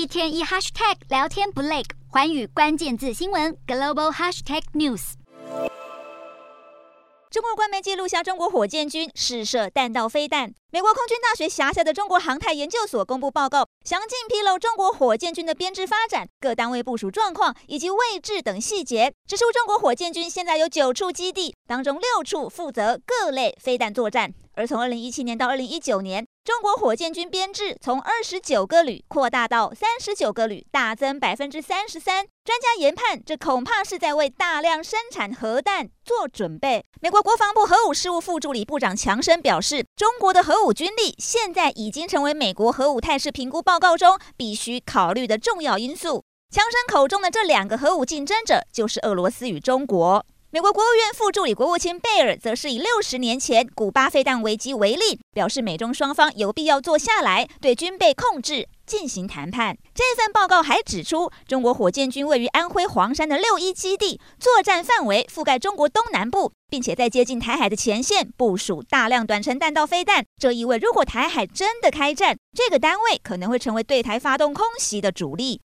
一天一 hashtag 聊天不累，寰宇关键字新闻 global hashtag news。中国官媒记录下中国火箭军试射弹道飞弹。美国空军大学辖下的中国航太研究所公布报告，详尽披露中国火箭军的编制发展、各单位部署状况以及位置等细节，指出中国火箭军现在有九处基地，当中六处负责各类飞弹作战。而从二零一七年到二零一九年，中国火箭军编制从二十九个旅扩大到三十九个旅，大增百分之三十三。专家研判，这恐怕是在为大量生产核弹做准备。美国国防部核武事务副助理部长强生表示，中国的核武军力现在已经成为美国核武态势评估报告中必须考虑的重要因素。强生口中的这两个核武竞争者，就是俄罗斯与中国。美国国务院副助理国务卿贝尔则是以六十年前古巴飞弹危机为例，表示美中双方有必要坐下来对军备控制进行谈判。这份报告还指出，中国火箭军位于安徽黄山的六一基地，作战范围覆盖中国东南部，并且在接近台海的前线部署大量短程弹道飞弹。这意味，如果台海真的开战，这个单位可能会成为对台发动空袭的主力。